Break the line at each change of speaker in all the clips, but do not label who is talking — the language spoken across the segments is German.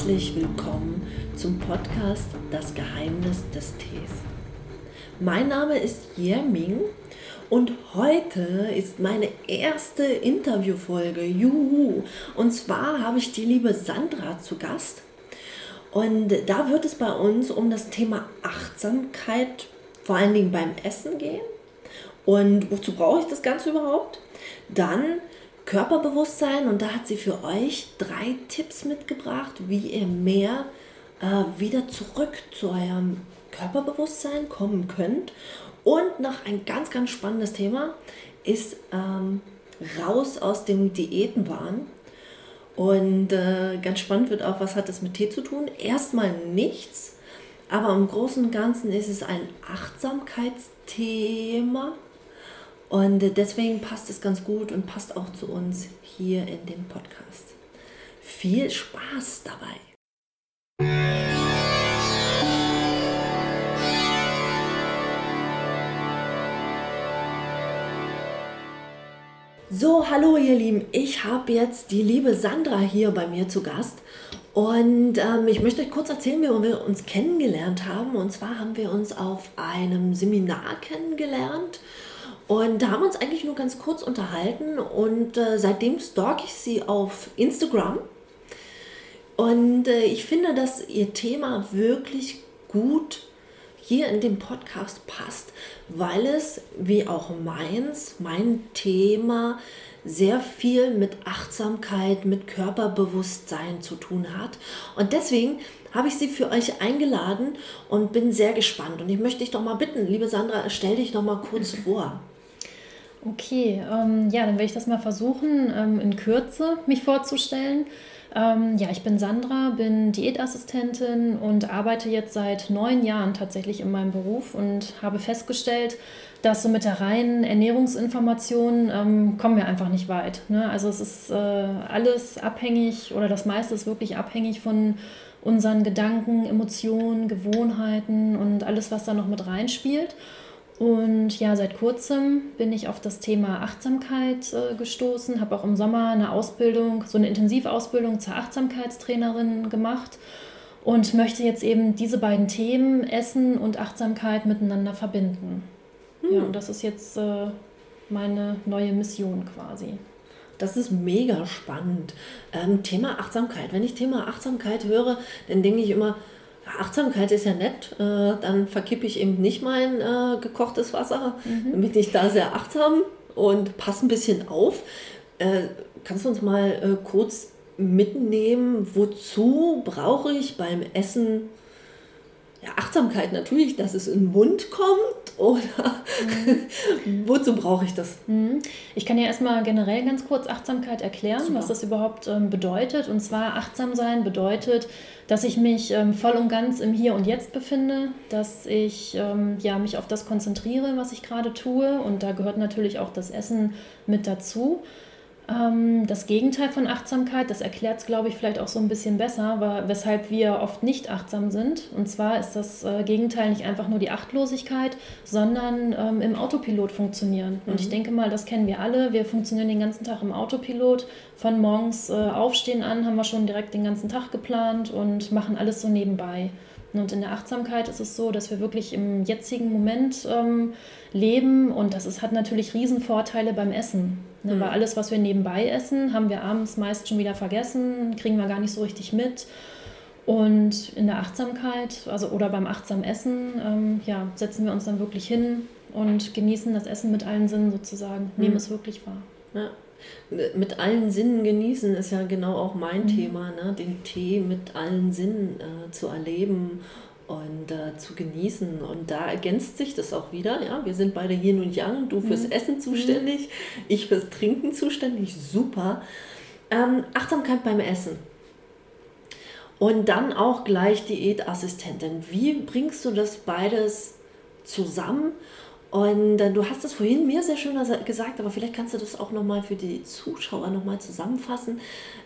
herzlich willkommen zum Podcast Das Geheimnis des Tees. Mein Name ist Yerming und heute ist meine erste Interviewfolge. Juhu! Und zwar habe ich die liebe Sandra zu Gast. Und da wird es bei uns um das Thema Achtsamkeit, vor allen Dingen beim Essen gehen. Und wozu brauche ich das Ganze überhaupt? Dann Körperbewusstsein und da hat sie für euch drei Tipps mitgebracht, wie ihr mehr äh, wieder zurück zu eurem Körperbewusstsein kommen könnt. Und noch ein ganz, ganz spannendes Thema ist ähm, raus aus dem Diätenwahn. Und äh, ganz spannend wird auch, was hat das mit Tee zu tun? Erstmal nichts, aber im Großen und Ganzen ist es ein Achtsamkeitsthema und deswegen passt es ganz gut und passt auch zu uns hier in dem Podcast. Viel Spaß dabei! So, hallo ihr Lieben, ich habe jetzt die liebe Sandra hier bei mir zu Gast und ähm, ich möchte euch kurz erzählen, wie wir uns kennengelernt haben. Und zwar haben wir uns auf einem Seminar kennengelernt und da haben wir uns eigentlich nur ganz kurz unterhalten und äh, seitdem stalk ich sie auf Instagram. Und äh, ich finde, dass ihr Thema wirklich gut hier in dem Podcast passt, weil es, wie auch meins, mein Thema, sehr viel mit Achtsamkeit, mit Körperbewusstsein zu tun hat. Und deswegen habe ich sie für euch eingeladen und bin sehr gespannt. Und ich möchte dich doch mal bitten, liebe Sandra, stell dich doch mal kurz vor.
Okay, ähm, ja, dann werde ich das mal versuchen, ähm, in Kürze mich vorzustellen. Ähm, ja, ich bin Sandra, bin Diätassistentin und arbeite jetzt seit neun Jahren tatsächlich in meinem Beruf und habe festgestellt, dass so mit der reinen Ernährungsinformation ähm, kommen wir einfach nicht weit. Ne? Also es ist äh, alles abhängig oder das meiste ist wirklich abhängig von unseren Gedanken, Emotionen, Gewohnheiten und alles, was da noch mit reinspielt. Und ja, seit kurzem bin ich auf das Thema Achtsamkeit äh, gestoßen, habe auch im Sommer eine Ausbildung, so eine Intensivausbildung zur Achtsamkeitstrainerin gemacht und möchte jetzt eben diese beiden Themen, Essen und Achtsamkeit, miteinander verbinden. Hm. Ja, und das ist jetzt äh, meine neue Mission quasi.
Das ist mega spannend. Ähm, Thema Achtsamkeit. Wenn ich Thema Achtsamkeit höre, dann denke ich immer, Achtsamkeit ist ja nett, äh, dann verkippe ich eben nicht mein äh, gekochtes Wasser, mhm. damit ich da sehr achtsam und passe ein bisschen auf. Äh, kannst du uns mal äh, kurz mitnehmen, wozu brauche ich beim Essen ja, Achtsamkeit natürlich, dass es in den Mund kommt oder mhm. wozu brauche ich das?
Mhm. Ich kann ja erstmal generell ganz kurz Achtsamkeit erklären, Super. was das überhaupt ähm, bedeutet. Und zwar achtsam sein bedeutet, dass ich mich ähm, voll und ganz im Hier und Jetzt befinde, dass ich ähm, ja, mich auf das konzentriere, was ich gerade tue. Und da gehört natürlich auch das Essen mit dazu. Ähm, das Gegenteil von Achtsamkeit, das erklärt es, glaube ich, vielleicht auch so ein bisschen besser, weshalb wir oft nicht achtsam sind. Und zwar ist das äh, Gegenteil nicht einfach nur die Achtlosigkeit, sondern ähm, im Autopilot funktionieren. Und mhm. ich denke mal, das kennen wir alle. Wir funktionieren den ganzen Tag im Autopilot. Von morgens äh, aufstehen an haben wir schon direkt den ganzen Tag geplant und machen alles so nebenbei. Und in der Achtsamkeit ist es so, dass wir wirklich im jetzigen Moment ähm, leben und das ist, hat natürlich Riesenvorteile beim Essen. Ne? Mhm. Weil alles, was wir nebenbei essen, haben wir abends meist schon wieder vergessen, kriegen wir gar nicht so richtig mit. Und in der Achtsamkeit, also oder beim achtsamen Essen, ähm, ja, setzen wir uns dann wirklich hin und genießen das Essen mit allen Sinnen sozusagen, nehmen mhm. es wirklich wahr.
Ja mit allen Sinnen genießen ist ja genau auch mein mhm. Thema, ne? den Tee mit allen Sinnen äh, zu erleben und äh, zu genießen. Und da ergänzt sich das auch wieder. Ja? Wir sind beide Yin und Yang, du fürs mhm. Essen zuständig, mhm. ich fürs Trinken zuständig, super. Ähm, Achtsamkeit beim Essen. Und dann auch gleich Diätassistentin. Wie bringst du das beides zusammen? Und äh, du hast es vorhin mir sehr schön gesagt, aber vielleicht kannst du das auch nochmal für die Zuschauer nochmal zusammenfassen.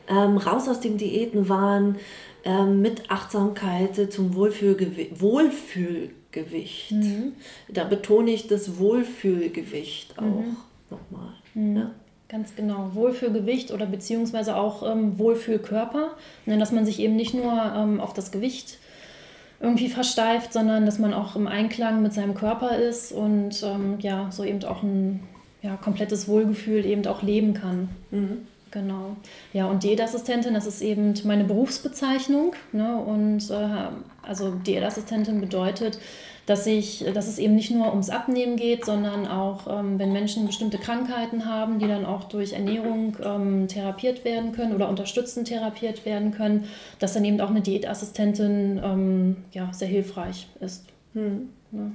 Ähm, raus aus dem Diätenwahn ähm, mit Achtsamkeit zum Wohlfühlgewi Wohlfühlgewicht. Mhm. Da betone ich das Wohlfühlgewicht auch mhm. nochmal. Mhm. Ja.
Ganz genau. Wohlfühlgewicht oder beziehungsweise auch ähm, Wohlfühlkörper. Ne, dass man sich eben nicht nur ähm, auf das Gewicht irgendwie versteift, sondern dass man auch im Einklang mit seinem Körper ist und ähm, ja, so eben auch ein ja, komplettes Wohlgefühl eben auch leben kann. Mhm. Genau. Ja, und Diätassistentin, das ist eben meine Berufsbezeichnung. Ne? Und äh, also Diätassistentin bedeutet, dass, ich, dass es eben nicht nur ums Abnehmen geht, sondern auch, ähm, wenn Menschen bestimmte Krankheiten haben, die dann auch durch Ernährung ähm, therapiert werden können oder unterstützend therapiert werden können, dass dann eben auch eine Diätassistentin ähm, ja, sehr hilfreich ist. Hm.
Ja.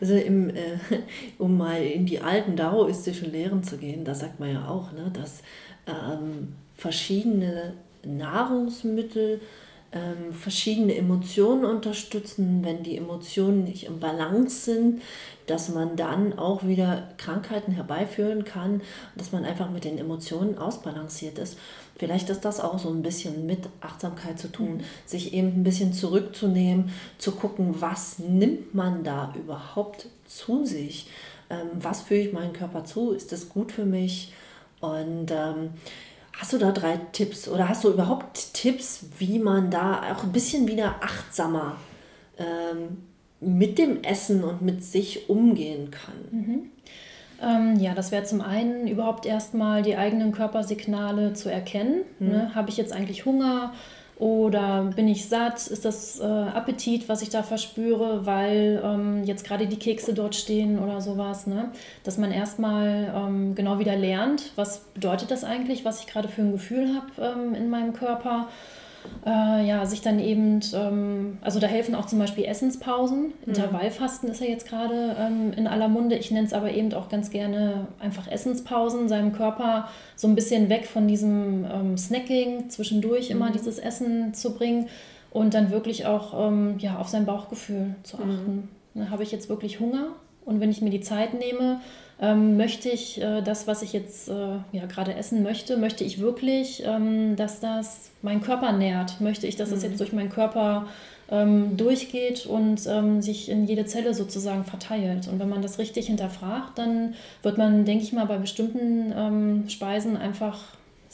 Also im, äh, um mal in die alten daoistischen Lehren zu gehen, da sagt man ja auch, ne, dass ähm, verschiedene Nahrungsmittel ähm, verschiedene Emotionen unterstützen, wenn die Emotionen nicht im Balance sind, dass man dann auch wieder Krankheiten herbeiführen kann, dass man einfach mit den Emotionen ausbalanciert ist. Vielleicht ist das auch so ein bisschen mit Achtsamkeit zu tun, mhm. sich eben ein bisschen zurückzunehmen, zu gucken, was nimmt man da überhaupt zu sich, ähm, was fühle ich meinen Körper zu, ist das gut für mich und ähm, Hast du da drei Tipps oder hast du überhaupt Tipps, wie man da auch ein bisschen wieder achtsamer ähm, mit dem Essen und mit sich umgehen kann?
Mhm. Ähm, ja, das wäre zum einen überhaupt erstmal die eigenen Körpersignale zu erkennen. Mhm. Ne? Habe ich jetzt eigentlich Hunger? Oder bin ich satt? Ist das äh, Appetit, was ich da verspüre, weil ähm, jetzt gerade die Kekse dort stehen oder sowas? Ne? Dass man erstmal ähm, genau wieder lernt, was bedeutet das eigentlich, was ich gerade für ein Gefühl habe ähm, in meinem Körper äh, ja, sich dann eben, ähm, also da helfen auch zum Beispiel Essenspausen. Mhm. Intervallfasten ist ja jetzt gerade ähm, in aller Munde. Ich nenne es aber eben auch ganz gerne einfach Essenspausen, seinem Körper so ein bisschen weg von diesem ähm, Snacking, zwischendurch immer mhm. dieses Essen zu bringen und dann wirklich auch ähm, ja, auf sein Bauchgefühl zu achten. Mhm. Habe ich jetzt wirklich Hunger? Und wenn ich mir die Zeit nehme, ähm, möchte ich äh, das, was ich jetzt äh, ja, gerade essen möchte, möchte ich wirklich, ähm, dass das meinen Körper nährt? Möchte ich, dass das jetzt mhm. durch meinen Körper ähm, durchgeht und ähm, sich in jede Zelle sozusagen verteilt? Und wenn man das richtig hinterfragt, dann wird man, denke ich mal, bei bestimmten ähm, Speisen einfach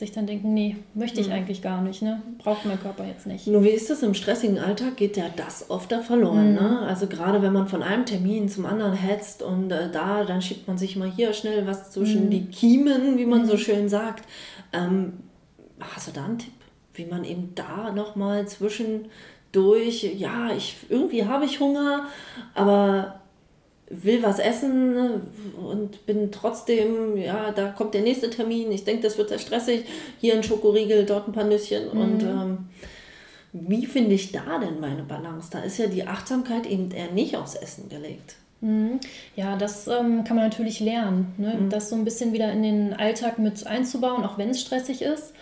sich dann denken, nee, möchte ich mhm. eigentlich gar nicht, ne? braucht mein Körper jetzt nicht.
Nur wie ist das im stressigen Alltag, geht ja das oft da verloren. Mhm. Ne? Also gerade wenn man von einem Termin zum anderen hetzt und äh, da, dann schiebt man sich mal hier schnell was zwischen mhm. die Kiemen, wie man so mhm. schön sagt. Ähm, hast du da einen Tipp, wie man eben da nochmal zwischendurch, ja, ich, irgendwie habe ich Hunger, aber will was essen und bin trotzdem, ja, da kommt der nächste Termin, ich denke, das wird sehr stressig, hier ein Schokoriegel, dort ein paar Nüsschen mhm. und ähm, wie finde ich da denn meine Balance? Da ist ja die Achtsamkeit eben eher nicht aufs Essen gelegt.
Mhm. Ja, das ähm, kann man natürlich lernen, ne? Mhm. das so ein bisschen wieder in den Alltag mit einzubauen, auch wenn es stressig ist.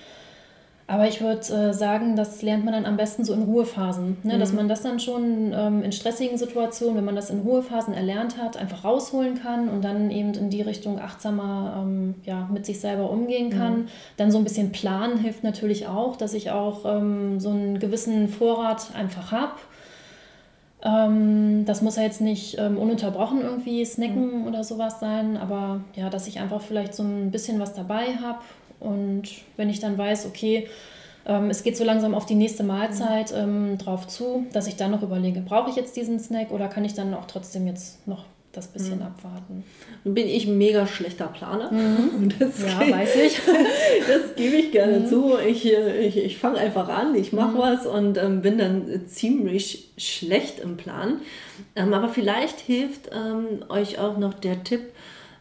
Aber ich würde äh, sagen, das lernt man dann am besten so in Ruhephasen. Ne? Mhm. Dass man das dann schon ähm, in stressigen Situationen, wenn man das in Ruhephasen erlernt hat, einfach rausholen kann und dann eben in die Richtung achtsamer ähm, ja, mit sich selber umgehen kann. Mhm. Dann so ein bisschen planen hilft natürlich auch, dass ich auch ähm, so einen gewissen Vorrat einfach habe. Ähm, das muss ja jetzt nicht ähm, ununterbrochen irgendwie snacken mhm. oder sowas sein, aber ja, dass ich einfach vielleicht so ein bisschen was dabei habe und wenn ich dann weiß, okay, ähm, es geht so langsam auf die nächste Mahlzeit ähm, drauf zu, dass ich dann noch überlege, brauche ich jetzt diesen Snack oder kann ich dann auch trotzdem jetzt noch das bisschen mhm. abwarten.
Nun bin ich ein mega schlechter Planer.
Mhm. ja, geht, weiß ich.
das gebe ich gerne mhm. zu. Ich, äh, ich, ich fange einfach an, ich mache mhm. was und ähm, bin dann ziemlich schlecht im Plan. Ähm, aber vielleicht hilft ähm, euch auch noch der Tipp,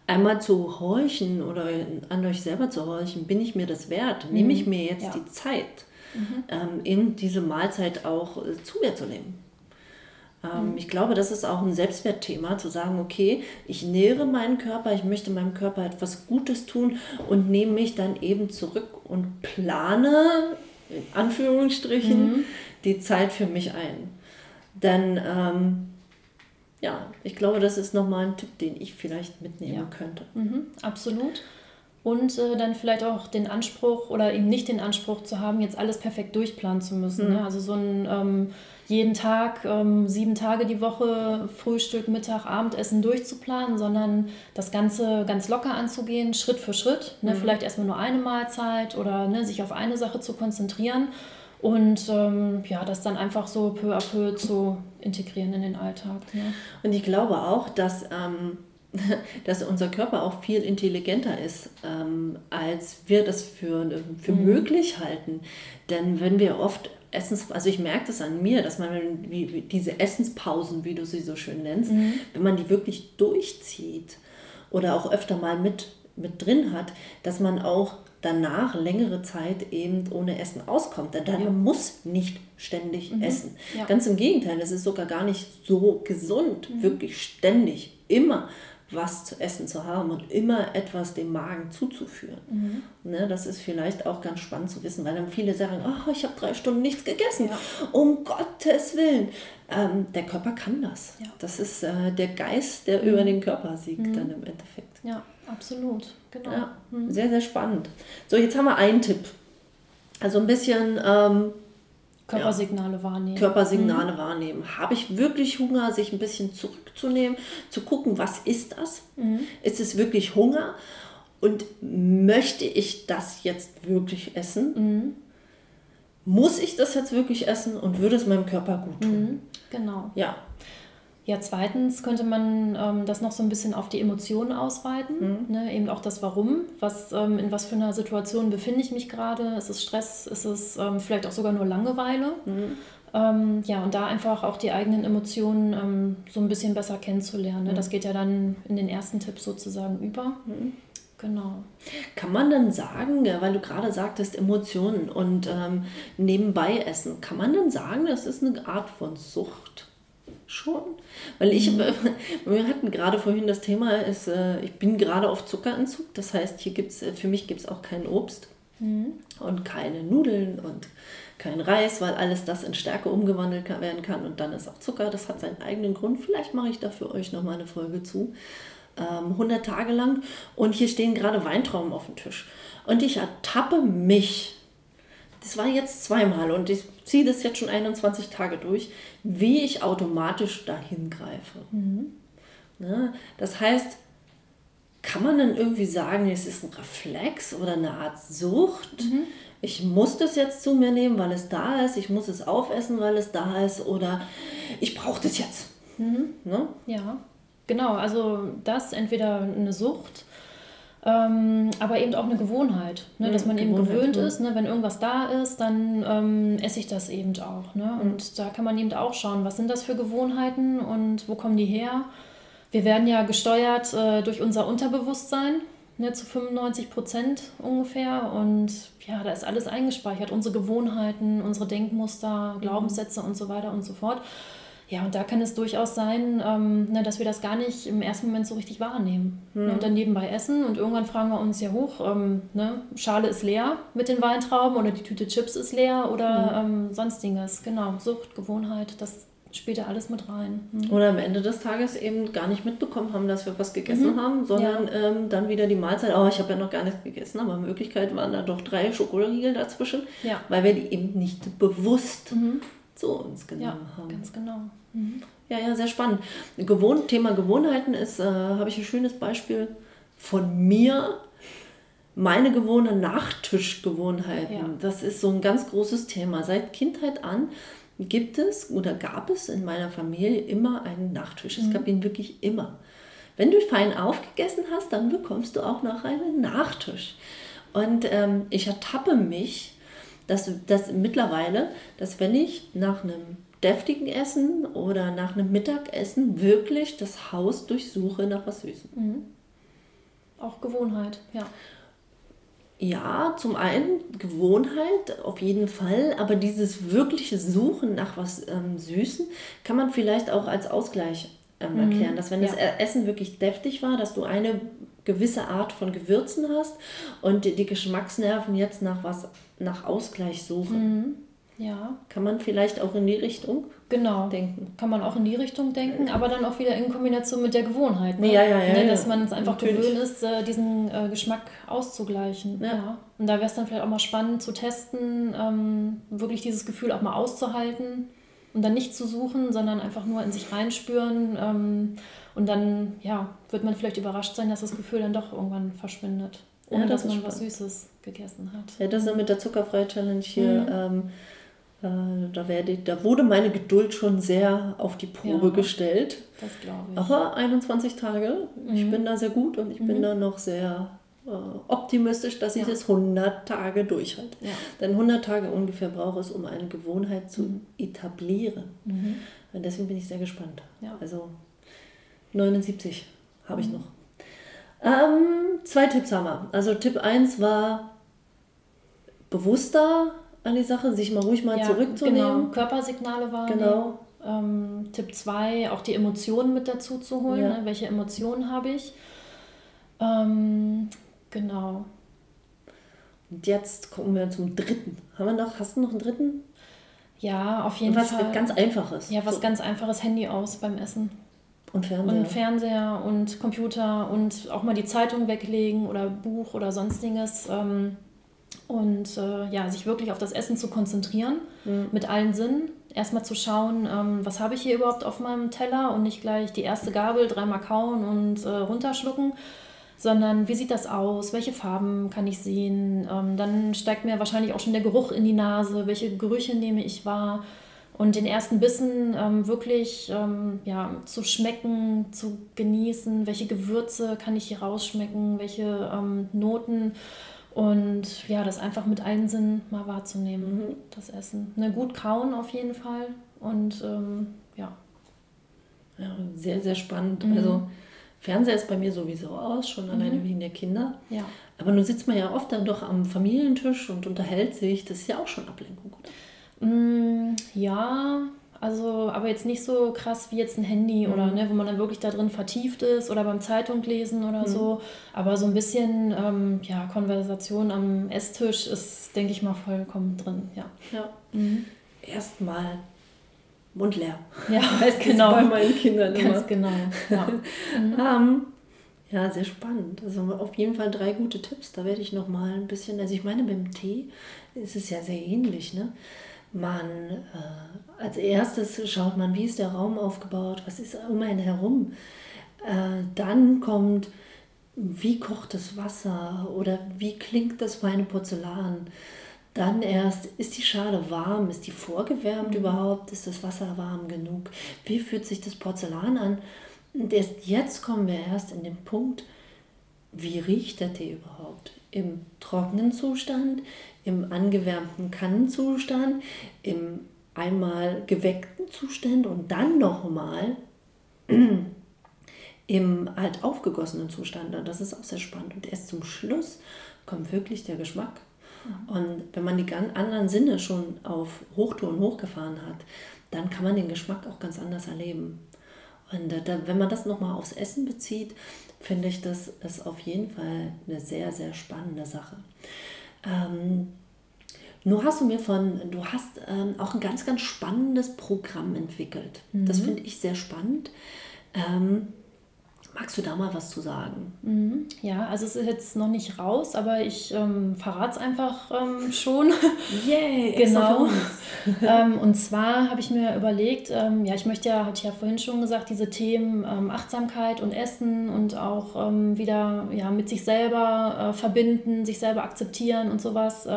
einmal zu horchen oder an euch selber zu horchen, bin ich mir das wert? Mhm. Nehme ich mir jetzt ja. die Zeit, mhm. ähm, in diese Mahlzeit auch äh, zu mir zu nehmen? Ähm, mhm. Ich glaube, das ist auch ein Selbstwertthema, zu sagen, okay, ich nähere meinen Körper, ich möchte meinem Körper etwas Gutes tun und nehme mich dann eben zurück und plane, in Anführungsstrichen, mhm. die Zeit für mich ein. Denn ähm, ja, ich glaube, das ist nochmal ein Tipp, den ich vielleicht mitnehmen ja. könnte.
Mhm, absolut. und äh, dann vielleicht auch den Anspruch oder eben nicht den Anspruch zu haben, jetzt alles perfekt durchplanen zu müssen. Mhm. Ne? Also so ein ähm, jeden Tag, ähm, sieben Tage die Woche, Frühstück, Mittag, Abendessen durchzuplanen, sondern das Ganze ganz locker anzugehen, Schritt für Schritt. Ne? Mhm. Vielleicht erstmal nur eine Mahlzeit oder ne, sich auf eine Sache zu konzentrieren und ähm, ja, das dann einfach so peu à peu zu integrieren in den Alltag. Ne?
Und ich glaube auch, dass ähm, dass unser Körper auch viel intelligenter ist, ähm, als wir das für, für mhm. möglich halten. Denn wenn wir oft Essens, also ich merke das an mir, dass man wie, wie diese Essenspausen, wie du sie so schön nennst, mhm. wenn man die wirklich durchzieht oder auch öfter mal mit, mit drin hat, dass man auch danach längere Zeit eben ohne Essen auskommt. Denn man ja. muss nicht ständig mhm. essen. Ja. Ganz im Gegenteil, es ist sogar gar nicht so gesund, mhm. wirklich ständig, immer was zu essen zu haben und immer etwas dem Magen zuzuführen. Mhm. Ne, das ist vielleicht auch ganz spannend zu wissen, weil dann viele sagen, oh, ich habe drei Stunden nichts gegessen. Ja. Um Gottes Willen. Ähm, der Körper kann das. Ja. Das ist äh, der Geist, der mhm. über den Körper siegt mhm. dann im Endeffekt.
Ja, absolut. Genau. Ja,
mhm. Sehr, sehr spannend. So, jetzt haben wir einen Tipp. Also ein bisschen ähm,
Körpersignale ja. wahrnehmen.
Körpersignale mhm. wahrnehmen. Habe ich wirklich Hunger, sich ein bisschen zurückzunehmen, zu gucken, was ist das? Mhm. Ist es wirklich Hunger? Und möchte ich das jetzt wirklich essen? Mhm. Muss ich das jetzt wirklich essen und würde es meinem Körper gut tun?
Mhm. Genau. Ja. Ja, zweitens könnte man ähm, das noch so ein bisschen auf die Emotionen ausweiten, mhm. ne? eben auch das Warum, was, ähm, in was für einer Situation befinde ich mich gerade, ist es Stress, ist es ähm, vielleicht auch sogar nur Langeweile. Mhm. Ähm, ja, und da einfach auch die eigenen Emotionen ähm, so ein bisschen besser kennenzulernen. Ne? Mhm. Das geht ja dann in den ersten Tipps sozusagen über. Mhm. Genau.
Kann man dann sagen, weil du gerade sagtest, Emotionen und ähm, nebenbei essen, kann man dann sagen, das ist eine Art von Sucht? Schon. Weil ich, mhm. wir hatten gerade vorhin das Thema, ist, äh, ich bin gerade auf Zuckerentzug. Das heißt, hier gibt's, äh, für mich gibt es auch kein Obst mhm. und keine Nudeln und kein Reis, weil alles das in Stärke umgewandelt werden kann. Und dann ist auch Zucker, das hat seinen eigenen Grund. Vielleicht mache ich da für euch nochmal eine Folge zu. 100 ähm, Tage lang. Und hier stehen gerade Weintrauben auf dem Tisch. Und ich ertappe mich das war jetzt zweimal und ich ziehe das jetzt schon 21 Tage durch, wie ich automatisch dahin greife. Mhm. Ne? Das heißt, kann man dann irgendwie sagen, es ist ein Reflex oder eine Art Sucht? Mhm. Ich muss das jetzt zu mir nehmen, weil es da ist. Ich muss es aufessen, weil es da ist. Oder ich brauche das jetzt.
Mhm. Ne? Ja, genau. Also das entweder eine Sucht ähm, aber eben auch eine Gewohnheit, ne? dass man eben gewöhnt ist, ne? wenn irgendwas da ist, dann ähm, esse ich das eben auch. Ne? Mhm. Und da kann man eben auch schauen, was sind das für Gewohnheiten und wo kommen die her. Wir werden ja gesteuert äh, durch unser Unterbewusstsein, ne, zu 95 Prozent ungefähr. Und ja, da ist alles eingespeichert, unsere Gewohnheiten, unsere Denkmuster, mhm. Glaubenssätze und so weiter und so fort. Ja, und da kann es durchaus sein, ähm, ne, dass wir das gar nicht im ersten Moment so richtig wahrnehmen. Mhm. Ne, und dann nebenbei essen und irgendwann fragen wir uns ja hoch, ähm, ne, Schale ist leer mit den Weintrauben oder die Tüte Chips ist leer oder mhm. ähm, sonstiges. Genau, Sucht, Gewohnheit, das spielt ja alles mit rein.
Mhm. Oder am Ende des Tages eben gar nicht mitbekommen haben, dass wir was gegessen mhm. haben, sondern ja. ähm, dann wieder die Mahlzeit, oh, ich habe ja noch gar nichts gegessen, aber in Wirklichkeit waren da doch drei Schokoriegel dazwischen, ja. weil wir die eben nicht bewusst mhm. zu uns genommen ja, haben.
Ganz genau.
Ja, ja, sehr spannend. Gewohn Thema Gewohnheiten ist, äh, habe ich ein schönes Beispiel von mir. Meine gewohnte Nachtischgewohnheiten. Ja. Das ist so ein ganz großes Thema. Seit Kindheit an gibt es oder gab es in meiner Familie immer einen Nachtisch. Es mhm. gab ihn wirklich immer. Wenn du fein aufgegessen hast, dann bekommst du auch noch einen Nachtisch. Und ähm, ich ertappe mich, dass, dass mittlerweile, dass wenn ich nach einem deftigen Essen oder nach einem Mittagessen wirklich das Haus durchsuche nach was Süßem. Mhm.
Auch Gewohnheit, ja.
Ja, zum einen Gewohnheit auf jeden Fall, aber dieses wirkliche Suchen nach was ähm, Süßen kann man vielleicht auch als Ausgleich ähm, mhm. erklären, dass wenn ja. das Essen wirklich deftig war, dass du eine gewisse Art von Gewürzen hast und die, die Geschmacksnerven jetzt nach was nach Ausgleich suchen. Mhm. Ja. Kann man vielleicht auch in die Richtung
genau. denken. Kann man auch in die Richtung denken, aber dann auch wieder in Kombination mit der Gewohnheit. Ne? Ja, ja, ja, ne? Dass man es einfach Natürlich. gewöhnt ist, äh, diesen äh, Geschmack auszugleichen. Ja. ja. Und da wäre es dann vielleicht auch mal spannend zu testen, ähm, wirklich dieses Gefühl auch mal auszuhalten und dann nicht zu suchen, sondern einfach nur in sich reinspüren. Ähm, und dann ja, wird man vielleicht überrascht sein, dass das Gefühl dann doch irgendwann verschwindet. Ohne ja, das dass man was Süßes gegessen hat.
Ja, das ist ja mit der Zuckerfrei Challenge hier. Mhm. Ähm, äh, da, werde, da wurde meine Geduld schon sehr auf die Probe ja, gestellt. Das glaube ich. Aber 21 Tage, mhm. ich bin da sehr gut und ich mhm. bin da noch sehr äh, optimistisch, dass ich ja. es 100 Tage durchhalte. Ja. Denn 100 Tage ungefähr brauche es, um eine Gewohnheit zu mhm. etablieren. Mhm. Und deswegen bin ich sehr gespannt. Also 79 habe ich mhm. noch. Ähm, zwei Tipps haben wir. Also Tipp 1 war bewusster an die Sache, sich mal ruhig mal ja, zurückzunehmen.
Genau. Körpersignale wahrnehmen. Genau. Ähm, Tipp 2, auch die Emotionen mit dazu zu holen. Ja. Ne? Welche Emotionen habe ich? Ähm, genau.
Und jetzt kommen wir zum dritten. Haben wir noch, hast du noch einen dritten?
Ja, auf jeden
was
Fall.
Was ganz Einfaches.
Ja, was so. ganz Einfaches, Handy aus beim Essen.
Und Fernseher.
Und Fernseher und Computer und auch mal die Zeitung weglegen oder Buch oder sonstiges. Ähm, und äh, ja, sich wirklich auf das Essen zu konzentrieren, mhm. mit allen Sinnen. Erstmal zu schauen, ähm, was habe ich hier überhaupt auf meinem Teller und nicht gleich die erste Gabel dreimal kauen und äh, runterschlucken, sondern wie sieht das aus, welche Farben kann ich sehen. Ähm, dann steigt mir wahrscheinlich auch schon der Geruch in die Nase, welche Gerüche nehme ich wahr. Und den ersten Bissen ähm, wirklich ähm, ja, zu schmecken, zu genießen, welche Gewürze kann ich hier rausschmecken, welche ähm, Noten und ja, das einfach mit allen Sinnen mal wahrzunehmen, mhm. das Essen. Ne, gut kauen auf jeden Fall. Und ähm, ja.
Ja, sehr, sehr spannend. Mhm. Also Fernseher ist bei mir sowieso aus, schon mhm. alleine wegen der Kinder. Ja. Aber nun sitzt man ja oft dann doch am Familientisch und unterhält sich. Das ist ja auch schon Ablenkung, oder?
Mm, ja, also, aber jetzt nicht so krass wie jetzt ein Handy mhm. oder ne, wo man dann wirklich da drin vertieft ist oder beim Zeitung lesen oder mhm. so. Aber so ein bisschen ähm, ja, Konversation am Esstisch ist, denke ich mal, vollkommen drin. Ja. ja.
Mhm. Erstmal Mund leer.
Ja, heißt genau. bei meinen Kindern immer. Ganz genau. Ja.
um, ähm, ja, sehr spannend. Also auf jeden Fall drei gute Tipps. Da werde ich noch mal ein bisschen, also ich meine, beim Tee ist es ja sehr ähnlich. Ne? Man, äh, als erstes schaut man, wie ist der Raum aufgebaut, was ist um einen herum. Äh, dann kommt, wie kocht das Wasser oder wie klingt das feine Porzellan. Dann erst, ist die Schale warm, ist die vorgewärmt mhm. überhaupt, ist das Wasser warm genug, wie fühlt sich das Porzellan an. Und erst jetzt kommen wir erst in den Punkt, wie riecht der Tee überhaupt? Im trockenen Zustand, im angewärmten Kannenzustand, im einmal geweckten Zustand und dann nochmal im halt aufgegossenen Zustand. Und das ist auch sehr spannend. Und erst zum Schluss kommt wirklich der Geschmack. Mhm. Und wenn man die ganz anderen Sinne schon auf Hochtouren hochgefahren hat, dann kann man den Geschmack auch ganz anders erleben. Und da, wenn man das nochmal aufs Essen bezieht, finde ich, das ist auf jeden Fall eine sehr, sehr spannende Sache. Ähm, nur hast du mir von, du hast ähm, auch ein ganz, ganz spannendes Programm entwickelt. Mhm. Das finde ich sehr spannend. Ähm, Magst du da mal was zu sagen?
Mhm. Ja, also es ist jetzt noch nicht raus, aber ich ähm, verrate es einfach ähm, schon. Yay! genau. ähm, und zwar habe ich mir überlegt, ähm, ja, ich möchte ja, hatte ich ja vorhin schon gesagt, diese Themen ähm, Achtsamkeit und Essen und auch ähm, wieder ja, mit sich selber äh, verbinden, sich selber akzeptieren und sowas,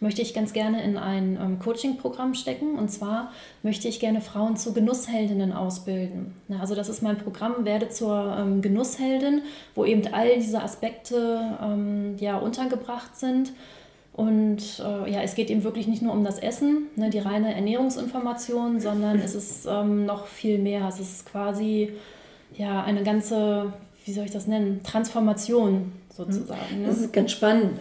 möchte ich ganz gerne in ein Coaching-Programm stecken. Und zwar möchte ich gerne Frauen zu Genussheldinnen ausbilden. Ja, also das ist mein Programm, werde zur ähm, Genussheldin, wo eben all diese Aspekte ähm, ja, untergebracht sind. Und äh, ja, es geht eben wirklich nicht nur um das Essen, ne, die reine Ernährungsinformation, sondern es ist ähm, noch viel mehr. Es ist quasi ja, eine ganze, wie soll ich das nennen, Transformation sozusagen.
Ne? Das ist ganz spannend.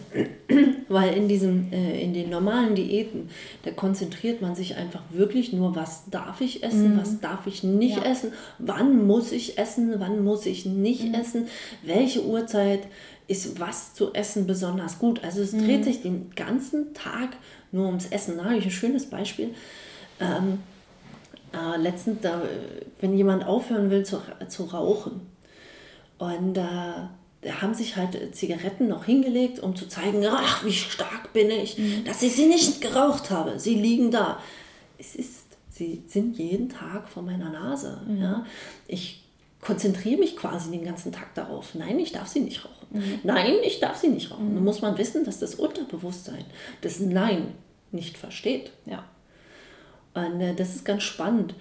Weil in, diesem, äh, in den normalen Diäten, da konzentriert man sich einfach wirklich nur, was darf ich essen, mhm. was darf ich nicht ja. essen, wann muss ich essen, wann muss ich nicht mhm. essen, welche Uhrzeit ist was zu essen besonders gut. Also es mhm. dreht sich den ganzen Tag nur ums Essen. Da habe ich ein schönes Beispiel. Ähm, äh, letztens, da, wenn jemand aufhören will zu, zu rauchen und äh, da haben sich halt Zigaretten noch hingelegt, um zu zeigen, ach, wie stark bin ich, mhm. dass ich sie nicht geraucht habe. Sie liegen da. Es ist, sie sind jeden Tag vor meiner Nase. Mhm. Ja? Ich konzentriere mich quasi den ganzen Tag darauf. Nein, ich darf sie nicht rauchen. Mhm. Nein, ich darf sie nicht rauchen. Mhm. Dann muss man wissen, dass das Unterbewusstsein das Nein nicht versteht. Ja. Und äh, das ist ganz spannend,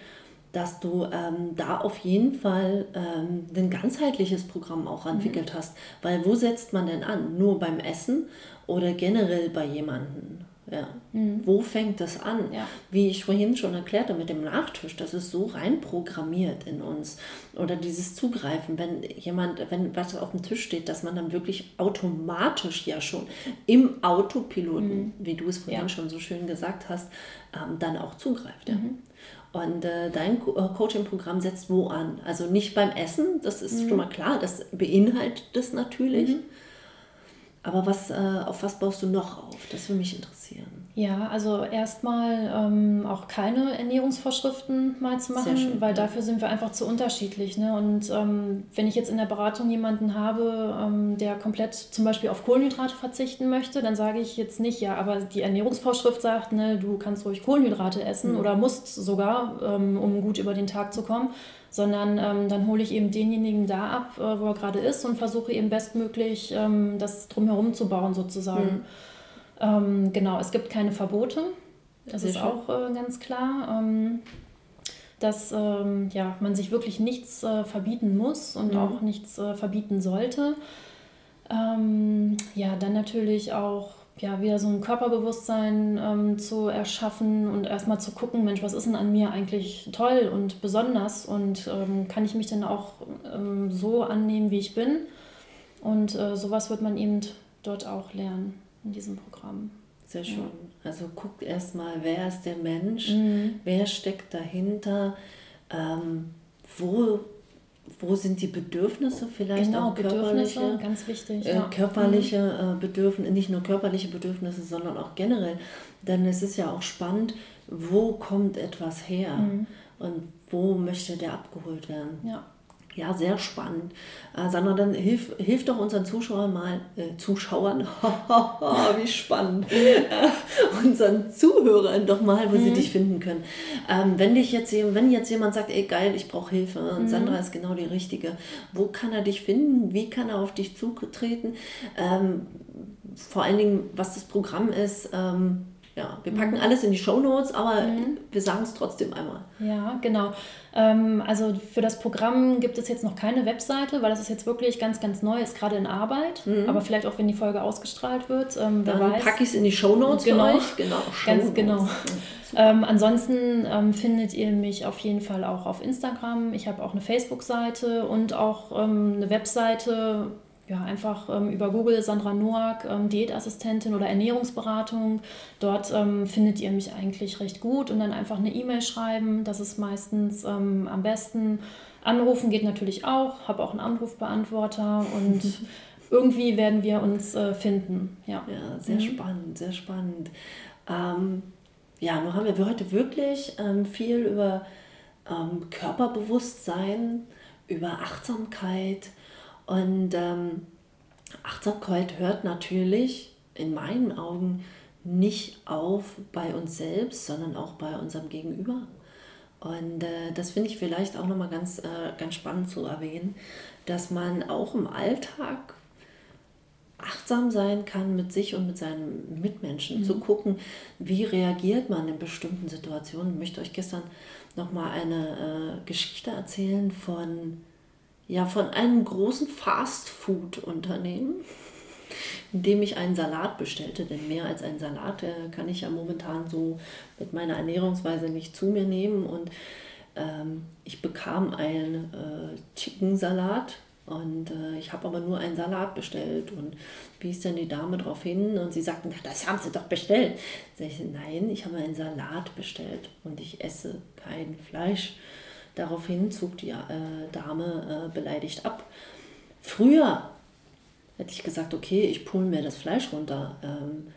dass du ähm, da auf jeden Fall ähm, ein ganzheitliches Programm auch mhm. entwickelt mhm. hast. Weil wo setzt man denn an? Nur beim Essen oder generell bei jemandem? Ja. Mhm. Wo fängt das an? Ja. Wie ich vorhin schon erklärte mit dem Nachtisch, das ist so reinprogrammiert in uns. Oder dieses Zugreifen, wenn jemand, wenn was auf dem Tisch steht, dass man dann wirklich automatisch ja schon im Autopiloten, mhm. wie du es vorhin ja. schon so schön gesagt hast, ähm, dann auch zugreift. Ja. Mhm. Und äh, dein Co äh, Coaching-Programm setzt wo an? Also nicht beim Essen, das ist mhm. schon mal klar, das beinhaltet das natürlich. Mhm. Aber was, äh, auf was baust du noch auf? Das würde mich interessieren.
Ja, also erstmal ähm, auch keine Ernährungsvorschriften mal zu machen, schön, weil ja. dafür sind wir einfach zu unterschiedlich. Ne? Und ähm, wenn ich jetzt in der Beratung jemanden habe, ähm, der komplett zum Beispiel auf Kohlenhydrate verzichten möchte, dann sage ich jetzt nicht, ja, aber die Ernährungsvorschrift sagt, ne, du kannst ruhig Kohlenhydrate essen mhm. oder musst sogar, ähm, um gut über den Tag zu kommen sondern ähm, dann hole ich eben denjenigen da ab, äh, wo er gerade ist und versuche eben bestmöglich ähm, das drumherum zu bauen sozusagen. Mhm. Ähm, genau, es gibt keine Verbote, das Sehr ist schön. auch äh, ganz klar. Ähm, dass ähm, ja, man sich wirklich nichts äh, verbieten muss und mhm. auch nichts äh, verbieten sollte. Ähm, ja, dann natürlich auch ja, wieder so ein Körperbewusstsein ähm, zu erschaffen und erstmal zu gucken, Mensch, was ist denn an mir eigentlich toll und besonders und ähm, kann ich mich denn auch ähm, so annehmen, wie ich bin? Und äh, sowas wird man eben dort auch lernen in diesem Programm.
Sehr schön. Ja. Also guckt erstmal, wer ist der Mensch, mhm. wer steckt dahinter, ähm, wo wo sind die Bedürfnisse vielleicht genau, auch körperliche, Bedürfnisse,
ganz wichtig,
äh, körperliche mhm. äh, Bedürfnisse, nicht nur körperliche Bedürfnisse, sondern auch generell. Denn es ist ja auch spannend, wo kommt etwas her mhm. und wo möchte der abgeholt werden. Ja. Ja, sehr spannend. Äh, Sandra, dann hilf, hilf doch unseren Zuschauern mal, äh, Zuschauern, wie spannend, äh, unseren Zuhörern doch mal, wo mhm. sie dich finden können. Ähm, wenn, dich jetzt, wenn jetzt jemand sagt, ey geil, ich brauche Hilfe und mhm. Sandra ist genau die Richtige, wo kann er dich finden? Wie kann er auf dich zutreten? Ähm, vor allen Dingen, was das Programm ist, ähm, ja, wir packen mhm. alles in die Show Notes, aber mhm. wir sagen es trotzdem einmal.
Ja, genau. Ähm, also für das Programm gibt es jetzt noch keine Webseite, weil das ist jetzt wirklich ganz, ganz neu, ist gerade in Arbeit. Mhm. Aber vielleicht auch, wenn die Folge ausgestrahlt wird. Ähm,
wer Dann packe ich es in die Show Notes
genau.
für euch.
Genau, ganz genau. Ähm, ansonsten ähm, findet ihr mich auf jeden Fall auch auf Instagram. Ich habe auch eine Facebook-Seite und auch ähm, eine Webseite ja, einfach ähm, über Google Sandra Noack, ähm, Diätassistentin oder Ernährungsberatung. Dort ähm, findet ihr mich eigentlich recht gut und dann einfach eine E-Mail schreiben. Das ist meistens ähm, am besten. Anrufen geht natürlich auch, habe auch einen Anrufbeantworter und irgendwie werden wir uns äh, finden. Ja,
ja sehr mhm. spannend, sehr spannend. Ähm, ja, nun haben wir heute wirklich ähm, viel über Körperbewusstsein, über Achtsamkeit, und ähm, Achtsamkeit hört natürlich in meinen Augen nicht auf bei uns selbst, sondern auch bei unserem Gegenüber. Und äh, das finde ich vielleicht auch nochmal ganz, äh, ganz spannend zu erwähnen, dass man auch im Alltag achtsam sein kann mit sich und mit seinen Mitmenschen, mhm. zu gucken, wie reagiert man in bestimmten Situationen. Ich möchte euch gestern nochmal eine äh, Geschichte erzählen von ja von einem großen Fast-Food-Unternehmen, in dem ich einen Salat bestellte. Denn mehr als einen Salat äh, kann ich ja momentan so mit meiner Ernährungsweise nicht zu mir nehmen. Und ähm, ich bekam einen äh, Chicken-Salat Und äh, ich habe aber nur einen Salat bestellt. Und wie ist denn die Dame darauf hin? Und sie sagten, das haben Sie doch bestellt. Sag ich, nein, ich habe einen Salat bestellt und ich esse kein Fleisch. Daraufhin zog die äh, Dame äh, beleidigt ab. Früher hätte ich gesagt, okay, ich pulle mir das Fleisch runter. Ähm,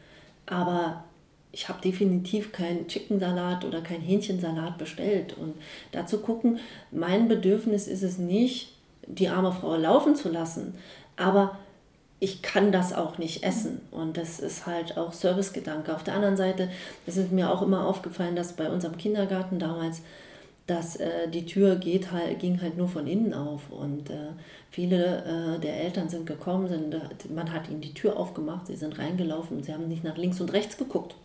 aber ich habe definitiv keinen Chicken-Salat oder keinen Hähnchensalat bestellt. Und dazu gucken, mein Bedürfnis ist es nicht, die arme Frau laufen zu lassen, aber ich kann das auch nicht essen. Und das ist halt auch Servicegedanke. Auf der anderen Seite ist es mir auch immer aufgefallen, dass bei unserem Kindergarten damals, dass äh, die Tür geht halt, ging halt nur von innen auf. Und äh, viele äh, der Eltern sind gekommen, sind, man hat ihnen die Tür aufgemacht, sie sind reingelaufen sie haben nicht nach links und rechts geguckt.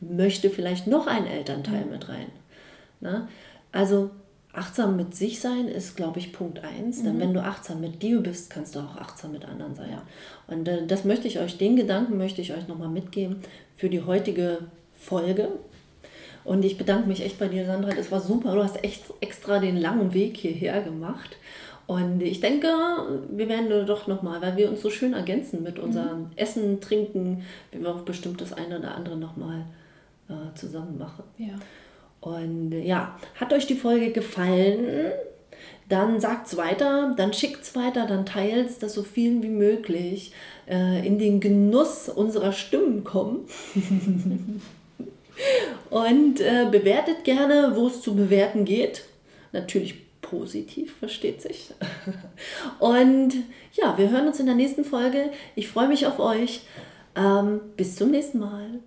Möchte vielleicht noch ein Elternteil mhm. mit rein. Na? Also achtsam mit sich sein ist, glaube ich, Punkt eins. Mhm. Denn wenn du achtsam mit dir bist, kannst du auch achtsam mit anderen sein. Ja. Und äh, das möchte ich euch, den Gedanken möchte ich euch nochmal mitgeben für die heutige Folge. Und ich bedanke mich echt bei dir, Sandra. Das war super. Du hast echt extra den langen Weg hierher gemacht. Und ich denke, wir werden doch nochmal, weil wir uns so schön ergänzen mit unserem mhm. Essen, Trinken, wir werden auch bestimmt das eine oder andere nochmal äh, zusammen machen.
Ja.
Und ja, hat euch die Folge gefallen? Dann sagt es weiter, dann schickt es weiter, dann teilt es, dass so viel wie möglich äh, in den Genuss unserer Stimmen kommen. Und äh, bewertet gerne, wo es zu bewerten geht. Natürlich positiv, versteht sich. Und ja, wir hören uns in der nächsten Folge. Ich freue mich auf euch. Ähm, bis zum nächsten Mal.